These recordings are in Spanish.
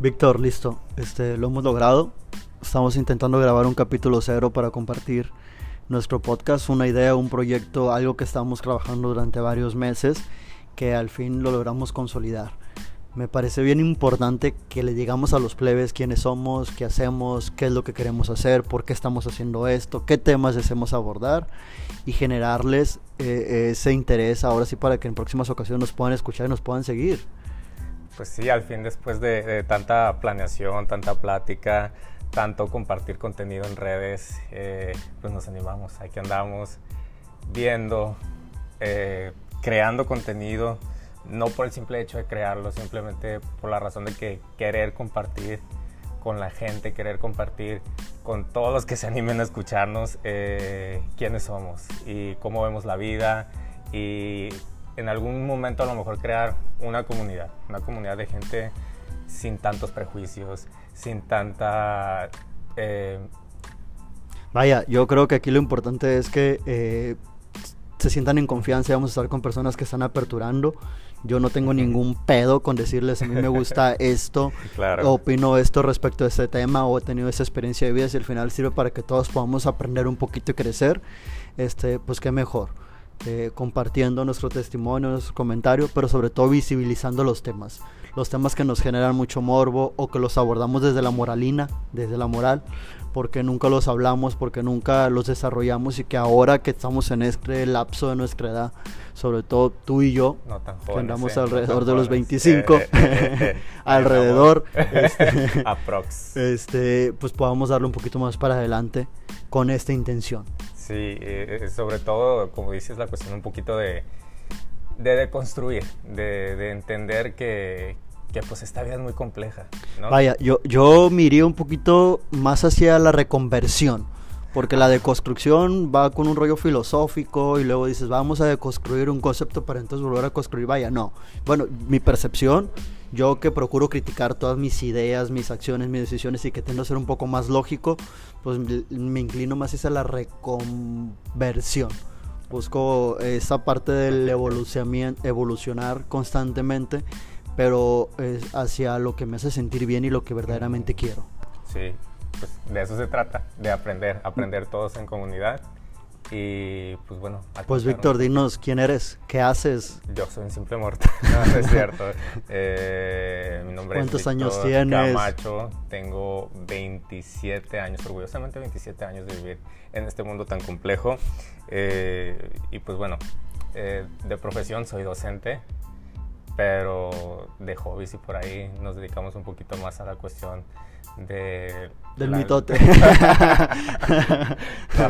Víctor, listo. Este, lo hemos logrado. Estamos intentando grabar un capítulo cero para compartir nuestro podcast, una idea, un proyecto, algo que estamos trabajando durante varios meses que al fin lo logramos consolidar. Me parece bien importante que le digamos a los plebes quiénes somos, qué hacemos, qué es lo que queremos hacer, por qué estamos haciendo esto, qué temas deseamos abordar y generarles eh, ese interés ahora sí para que en próximas ocasiones nos puedan escuchar y nos puedan seguir. Pues sí, al fin después de, tanta planeación, tanta plática, tanto compartir contenido en redes, eh, pues nos animamos, aquí andamos viendo, eh, creando contenido no por el simple hecho de crearlo, simplemente por la razón de que querer compartir con la gente, querer compartir con todos los que se animen a escucharnos eh, quiénes somos y cómo vemos la vida y en algún momento a lo mejor crear una comunidad, una comunidad de gente sin tantos prejuicios, sin tanta... Eh, Vaya, yo creo que aquí lo importante es que eh, se sientan en confianza y vamos a estar con personas que están aperturando. Yo no tengo ningún pedo con decirles a mí me gusta esto, opino esto respecto a este tema o he tenido esa experiencia de vida y al final sirve para que todos podamos aprender un poquito y crecer, este, pues qué mejor. Eh, compartiendo nuestro testimonio, nuestro comentario, pero sobre todo visibilizando los temas. Los temas que nos generan mucho morbo o que los abordamos desde la moralina, desde la moral, porque nunca los hablamos, porque nunca los desarrollamos y que ahora que estamos en este lapso de nuestra edad, sobre todo tú y yo, que andamos eh, alrededor de los 25, eh, alrededor, este, este, pues podamos darle un poquito más para adelante con esta intención. Sí, sobre todo, como dices, la cuestión un poquito de, de deconstruir, de, de entender que, que pues esta vida es muy compleja. Vaya, yo, yo miré un poquito más hacia la reconversión, porque la deconstrucción va con un rollo filosófico y luego dices, vamos a deconstruir un concepto para entonces volver a construir. Vaya, no. Bueno, mi percepción, yo que procuro criticar todas mis ideas, mis acciones, mis decisiones y que tiendo a ser un poco más lógico, pues me inclino más hacia la reconversión busco esa parte del evolucionar constantemente pero hacia lo que me hace sentir bien y lo que verdaderamente quiero. Sí, pues de eso se trata, de aprender, aprender todos en comunidad. Y pues bueno. Pues Víctor, dinos quién eres, qué haces. Yo soy un simple mortal, no, es cierto. Eh, mi nombre ¿Cuántos años tienes? Camacho, tengo 27 años, orgullosamente 27 años de vivir en este mundo tan complejo. Eh, y pues bueno, eh, de profesión soy docente, pero de hobbies y por ahí nos dedicamos un poquito más a la cuestión de... Del mitote. la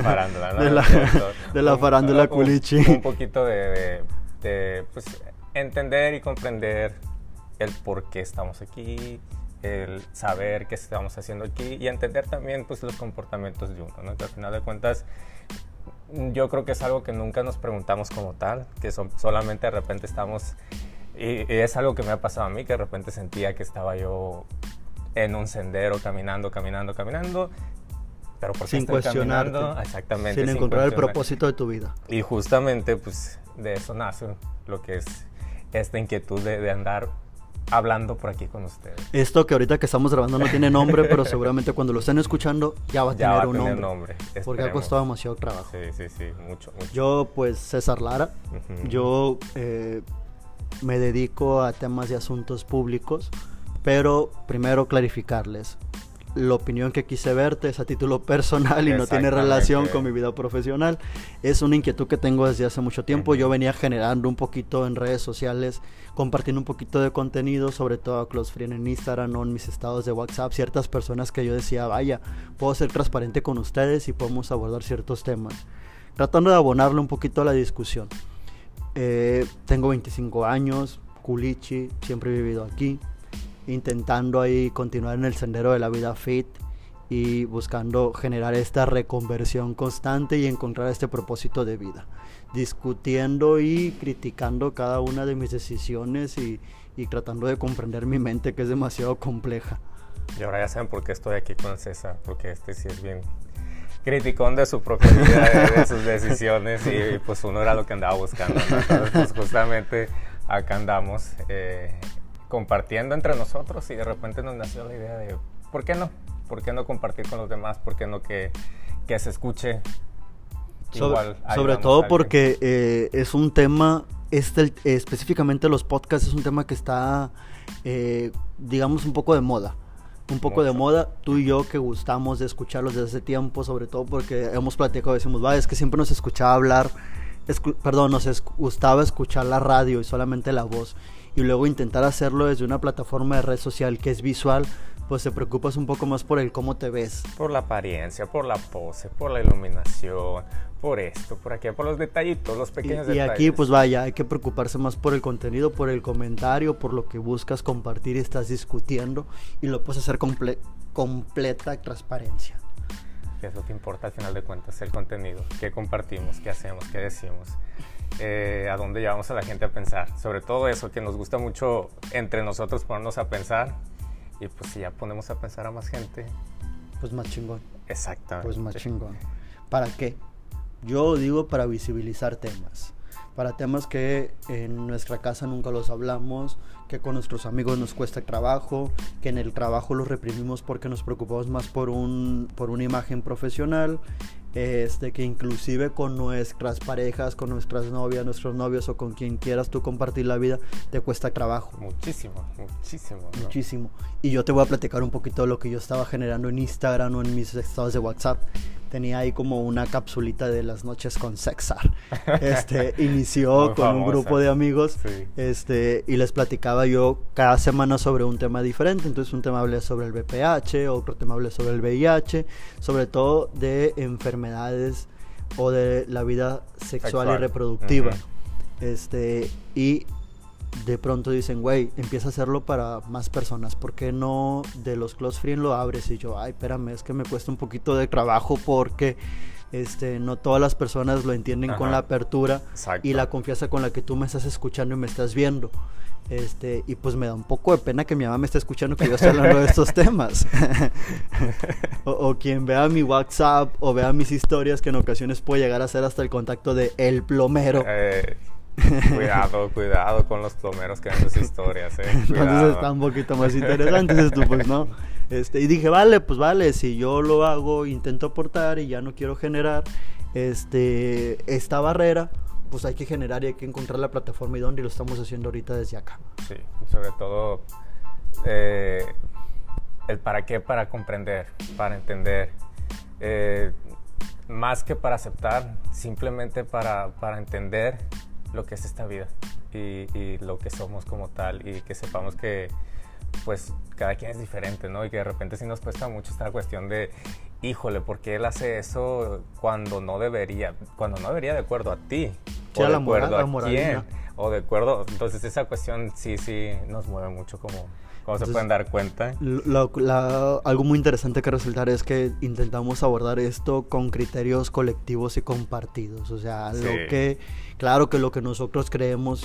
farándula, ¿no? De la, de la farándula culichi. Un, poquito de, de, pues, entender y comprender el por qué estamos aquí, el saber qué estamos haciendo aquí y entender también pues, los comportamientos de uno, ¿no? Que al final de cuentas yo creo que es algo que nunca nos preguntamos como tal, que solamente de repente estamos y, es algo que me ha pasado a mí, que de repente sentía que estaba yo en un sendero caminando, caminando, caminando, pero sin cuestionarte, exactamente, sin, encontrar el propósito de tu vida. Y justamente, pues, de eso nace lo que es esta inquietud de, andar hablando por aquí con ustedes. Esto que ahorita que estamos grabando no tiene nombre, pero seguramente cuando lo estén escuchando ya va a tener un nombre. nombre. Porque ha costado demasiado trabajo. Sí, sí, sí, mucho, mucho. Yo, pues, César Lara, yo eh, me dedico a temas de asuntos públicos, pero primero clarificarles. La opinión que quise verte es a título personal y no tiene relación con mi vida profesional. Es una inquietud que tengo desde hace mucho tiempo. Yo venía generando un poquito en redes sociales, compartiendo un poquito de contenido, sobre todo a Close Friend en Instagram o en mis estados de WhatsApp. Ciertas personas que yo decía, vaya, puedo ser transparente con ustedes y podemos abordar ciertos temas. Tratando de abonarle un poquito a la discusión. Eh, tengo 25 años, culichi, siempre he vivido aquí, intentando ahí continuar en el sendero de la vida fit y buscando generar esta reconversión constante y encontrar este propósito de vida, discutiendo y criticando cada una de mis decisiones y, y tratando de comprender mi mente que es demasiado compleja. Y ahora ya saben por qué estoy aquí con César, porque este sí es bien criticón de su propia vida, de, sus decisiones y, pues uno era lo que andaba buscando. Entonces, pues justamente acá andamos eh, compartiendo entre nosotros y de repente nos nació la idea de, ¿por qué no? ¿Por qué no compartir con los demás? ¿Por qué no que, que se escuche? Sobre, sobre todo porque eh, es un tema, este, específicamente los podcasts, es un tema que está, eh, digamos, un poco de moda un poco de moda, tú y yo que gustamos de escucharlos desde hace tiempo, sobre todo porque hemos platicado, decimos, va, es que siempre nos escuchaba hablar, perdón, nos gustaba escuchar la radio y solamente la voz, y luego intentar hacerlo desde una plataforma de red social que es visual, pues te preocupas un poco más por el cómo te ves. Por la apariencia, por la pose, por la iluminación, por esto, por aquí, por los detallitos, los pequeños y, detalles. Y aquí, pues vaya, hay que preocuparse más por el contenido, por el comentario, por lo que buscas compartir y estás discutiendo, y lo puedes hacer comple completa transparencia. Que eso te importa al final de cuentas, el contenido, qué compartimos, qué hacemos, qué decimos. Eh, a dónde llevamos a la gente a pensar. Sobre todo eso, que nos gusta mucho entre nosotros ponernos a pensar. Y pues si ya ponemos a pensar a más gente. Pues más chingón. Exactamente. Pues más chingón. ¿Para qué? Yo digo para visibilizar temas. Para temas que en nuestra casa nunca los hablamos, que con nuestros amigos nos cuesta trabajo, que en el trabajo los reprimimos porque nos preocupamos más por, un, por una imagen profesional, este, que inclusive con nuestras parejas, con nuestras novias, nuestros novios o con quien quieras tú compartir la vida, te cuesta trabajo. Muchísimo, muchísimo. Muchísimo. Y yo te voy a platicar un poquito de lo que yo estaba generando en Instagram o en mis estados de WhatsApp tenía ahí como una capsulita de las noches con Sexar. Este, inició con un grupo de amigos este, y les platicaba yo cada semana sobre un tema diferente. Entonces un tema hablé sobre el VPH, otro tema hablé sobre el VIH, sobre todo de enfermedades o de la vida sexual, y reproductiva. Este, y de pronto dicen, güey, empieza a hacerlo para más personas. ¿Por qué no de los close friends lo abres? Y yo, ay, espérame, es que me cuesta un poquito de trabajo porque este, no todas las personas lo entienden con la apertura y la confianza con la que tú me estás escuchando y me estás viendo. Este, y pues me da un poco de pena que mi mamá me esté escuchando que yo estoy hablando de estos temas. o, quien vea mi WhatsApp o vea mis historias que en ocasiones puede llegar a ser hasta el contacto de el plomero. Eh, cuidado, cuidado con los plomeros que ven sus historias, eh. Entonces está un poquito más interesante esto, pues no. Este, y dije, vale, pues vale, si yo lo hago, intento aportar y ya no quiero generar este, esta barrera, pues hay que generar y hay que encontrar la plataforma y dónde lo estamos haciendo ahorita desde acá. Sí, sobre todo eh, el para qué, para comprender, para entender. Eh, más que para aceptar, simplemente para, para entender lo que es esta vida y, lo que somos como tal y que sepamos que pues cada quien es diferente, ¿no? Y que de repente sí nos cuesta mucho esta cuestión de, híjole, ¿por qué él hace eso cuando no debería? Cuando no debería de acuerdo a ti. o de acuerdo a quién. O de acuerdo, entonces esa cuestión sí, sí nos mueve mucho como, como se pueden dar cuenta. algo muy interesante que resaltar es que intentamos abordar esto con criterios colectivos y compartidos. O sea, lo que Claro que lo que nosotros creemos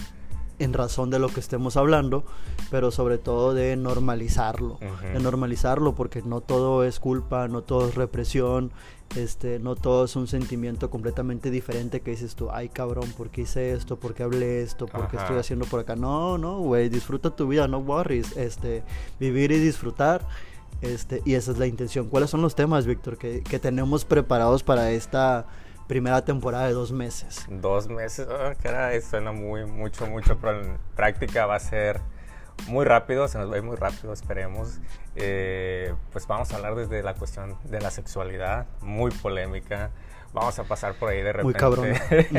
en razón de lo que estemos hablando, pero sobre todo de normalizarlo, de normalizarlo porque no todo es culpa, no todo es represión, este, no todo es un sentimiento completamente diferente que dices tú, ay cabrón, ¿por qué hice esto? ¿Por qué hablé esto? ¿Por qué estoy haciendo por acá? No, no, güey, disfruta tu vida, no worries, este, vivir y disfrutar. Este, y esa es la intención. ¿Cuáles son los temas, Víctor, que, que tenemos preparados para esta primera temporada de dos meses. Dos meses, oh, caray, suena muy, mucho, mucho, pero en práctica va a ser muy rápido, se nos va a ir muy rápido, esperemos. Eh, pues vamos a hablar desde la cuestión de la sexualidad, muy polémica. Vamos a pasar por ahí de repente. Muy cabrón.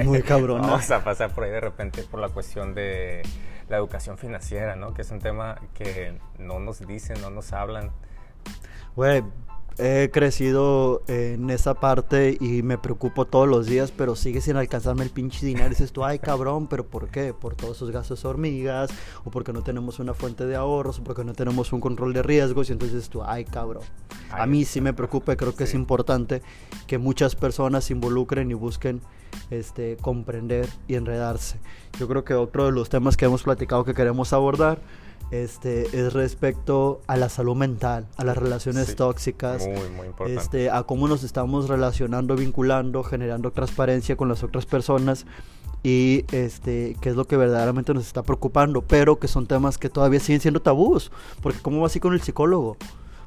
Muy cabrón. vamos a pasar por ahí de repente por la cuestión de la educación financiera, ¿no? Que es un tema que no nos dicen, no nos hablan. Güey, he crecido en esa parte y me preocupo todos los días, pero sigue sin alcanzarme el pinche dinero. Y dices tú, ay cabrón, pero ¿por qué? Por todos esos gastos hormigas, o porque no tenemos una fuente de ahorros, o porque no tenemos un control de riesgos. Y entonces tú, ay cabrón. A mí sí me preocupa y creo que es importante que muchas personas se involucren y busquen este, comprender y enredarse. Yo creo que otro de los temas que hemos platicado que queremos abordar este, es respecto a la salud mental, a las relaciones tóxicas, Este, a cómo nos estamos relacionando, vinculando, generando transparencia con las otras personas y este qué es lo que verdaderamente nos está preocupando, pero que son temas que todavía siguen siendo tabús, porque cómo vas así con el psicólogo,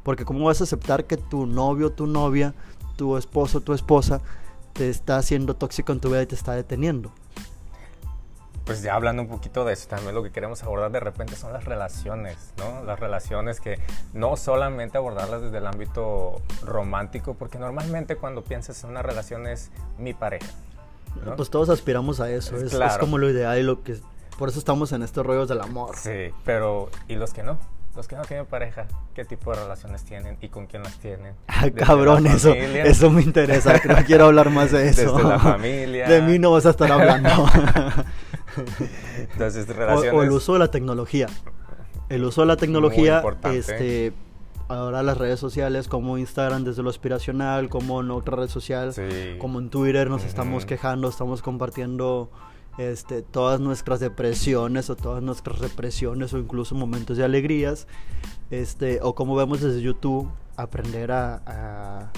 porque cómo vas a aceptar que tu novio, tu novia, tu esposo, tu esposa te está haciendo tóxico en tu vida y te está deteniendo. Pues ya hablando un poquito de eso, también lo que queremos abordar de repente son las relaciones, ¿no? Las relaciones que no solamente abordarlas desde el ámbito romántico, porque normalmente cuando piensas en una relación es mi pareja, pues todos aspiramos a eso, es, es, como lo ideal y lo que... Por eso estamos en estos rollos del amor. Sí, pero ¿y los que no? Los que no tienen pareja, ¿qué tipo de relaciones tienen y con quién las tienen? Ah, cabrón, eso, eso me interesa, no quiero hablar más de eso. Desde la familia. De mí no vas a estar hablando. Entonces, relaciones... o, el uso de la tecnología. El uso de la tecnología, este ahora las redes sociales como Instagram desde lo aspiracional, como en otra red social, como en Twitter nos estamos quejando, estamos compartiendo este, todas nuestras depresiones o todas nuestras represiones o incluso momentos de alegrías, este, o como vemos desde YouTube, aprender a, a,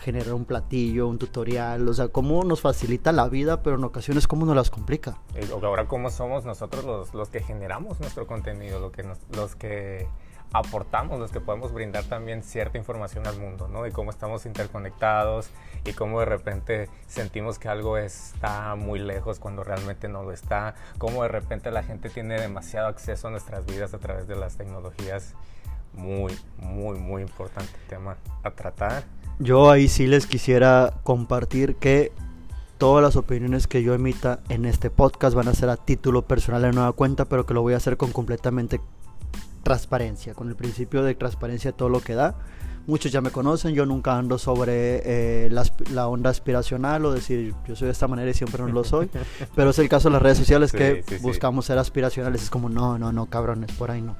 generar un platillo, un tutorial, o sea, cómo nos facilita la vida, pero en ocasiones cómo nos las complica. ahora cómo somos nosotros los, los que generamos nuestro contenido, lo que los que aportamos, los que podemos brindar también cierta información al mundo, ¿no? De cómo estamos interconectados y cómo de repente sentimos que algo está muy lejos cuando realmente no lo está, cómo de repente la gente tiene demasiado acceso a nuestras vidas a través de las tecnologías. Muy, muy, muy importante tema a tratar. Yo ahí sí les quisiera compartir que todas las opiniones que yo emita en este podcast van a ser a título personal en nueva cuenta, pero que lo voy a hacer con completamente transparencia, con el principio de transparencia todo lo que da. Muchos ya me conocen, yo nunca ando sobre eh, la, onda aspiracional o decir yo soy de esta manera y siempre no lo soy, pero es el caso de las redes sociales que buscamos ser aspiracionales, es como no, no, no, cabrones, por ahí no.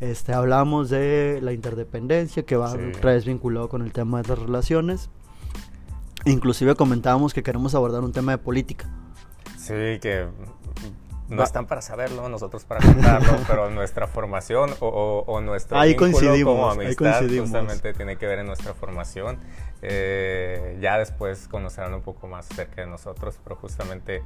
Este, hablamos de la interdependencia que va otra vez vinculado con el tema de las relaciones. Inclusive comentábamos que queremos abordar un tema de política. Sí, que no están para saberlo, nosotros para contarlo, pero nuestra formación o, o, nuestro ahí coincidimos, como amistad justamente tiene que ver en nuestra formación. Eh, ya después conocerán un poco más acerca de nosotros, pero justamente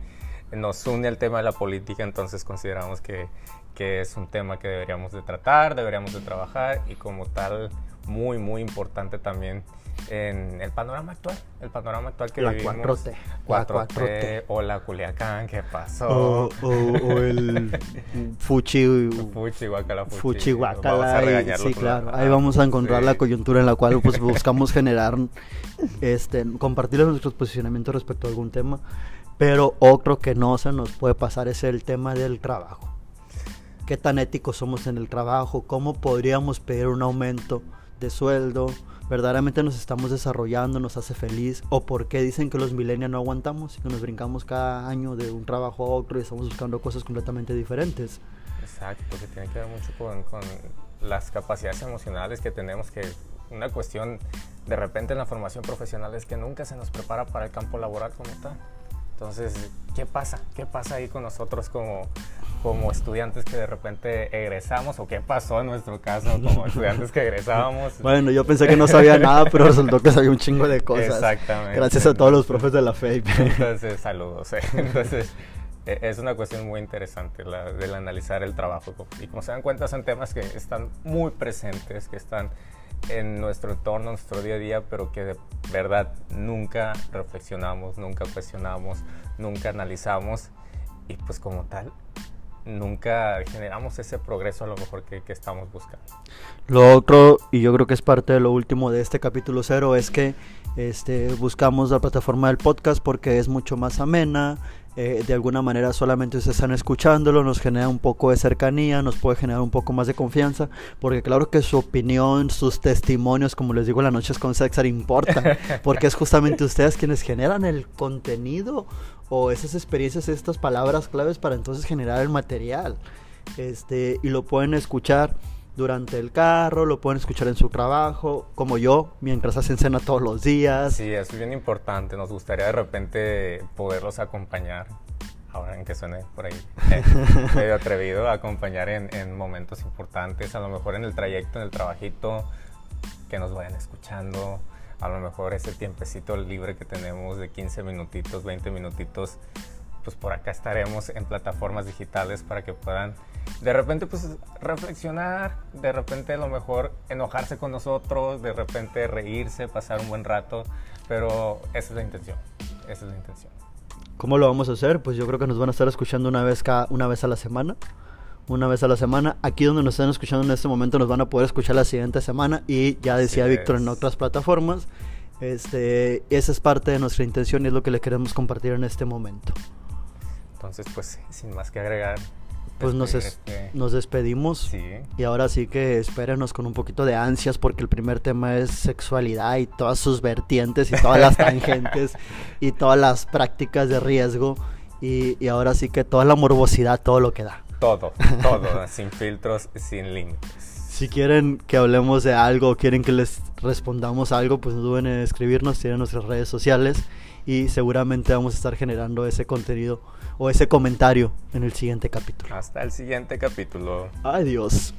nos une el tema de la política, entonces consideramos que, que es un tema que deberíamos de tratar, deberíamos de trabajar y como tal muy, muy importante también en el panorama actual, el panorama actual que la vivimos. 4T. 4T, o la Culiacán, ¿qué pasó? O, el Fuchi. Fuchi, guacala, Fuchi. Fuchi, guacala. sí, claro. Ahí vamos a encontrar la coyuntura en la cual pues, buscamos generar, este, compartir nuestros posicionamientos respecto a algún tema. Pero otro que no se nos puede pasar es el tema del trabajo. ¿Qué tan éticos somos en el trabajo? ¿Cómo podríamos pedir un aumento de sueldo? verdaderamente nos estamos desarrollando, nos hace feliz, o por qué dicen que los millennials no aguantamos y que nos brincamos cada año de un trabajo a otro y estamos buscando cosas completamente diferentes. Exacto, que tiene que ver mucho con, las capacidades emocionales que tenemos, que una cuestión de repente en la formación profesional es que nunca se nos prepara para el campo laboral como tal. Entonces, ¿qué pasa? ¿Qué pasa ahí con nosotros como, como estudiantes que de repente egresamos? ¿O qué pasó en nuestro caso como estudiantes que egresábamos? Bueno, yo pensé que no sabía nada, pero resultó que sabía un chingo de cosas. Exactamente. Gracias a todos los profes de la FEIP. Entonces, saludos. ¿eh? Entonces, e, es una cuestión muy interesante la, del analizar el trabajo. Y como se dan cuenta, son temas que están muy presentes, que están en nuestro entorno, en nuestro día a día, pero que de verdad nunca reflexionamos, nunca cuestionamos, nunca analizamos y pues como tal nunca generamos ese progreso a lo mejor que, que, estamos buscando. Lo otro, y yo creo que es parte de lo último de este capítulo cero, es que este, buscamos la plataforma del podcast porque es mucho más amena, eh, de alguna manera solamente ustedes están escuchándolo, nos genera un poco de cercanía, nos puede generar un poco más de confianza, porque claro que su opinión, sus testimonios, como les digo, las noches con Sexar importan, porque es justamente ustedes quienes generan el contenido o esas experiencias, estas palabras claves para entonces generar el material. Este, y lo pueden escuchar durante el carro, lo pueden escuchar en su trabajo, como yo, mientras hacen cena todos los días. Sí, es bien importante. Nos gustaría de repente poderlos acompañar, ahora en que suene por ahí eh, medio atrevido, acompañar en, en, momentos importantes, a lo mejor en el trayecto, en el trabajito, que nos vayan escuchando. A lo mejor ese tiempecito libre que tenemos de 15 minutitos, 20 minutitos, pues por acá estaremos en plataformas digitales para que puedan de repente pues reflexionar, de repente a lo mejor enojarse con nosotros, de repente reírse, pasar un buen rato, pero esa es la intención, esa es la intención. ¿Cómo lo vamos a hacer? Pues yo creo que nos van a estar escuchando una vez, cada, una vez a la semana. Una vez a la semana. Aquí donde nos están escuchando en este momento nos van a poder escuchar la siguiente semana. Y ya decía Víctor en otras plataformas. Este, esa es parte de nuestra intención y es lo que le queremos compartir en este momento. Entonces, pues, sin más que agregar, pues nos, este, nos despedimos. Y ahora sí que espérenos con un poquito de ansias porque el primer tema es sexualidad y todas sus vertientes y todas las tangentes y todas las prácticas de riesgo. Y, ahora sí que toda la morbosidad, todo lo que da. Todo, todo, sin filtros, sin límites. Si quieren que hablemos de algo quieren que les respondamos algo, pues no duden en escribirnos, tienen nuestras redes sociales y seguramente vamos a estar generando ese contenido o ese comentario en el siguiente capítulo. Hasta el siguiente capítulo. Adiós.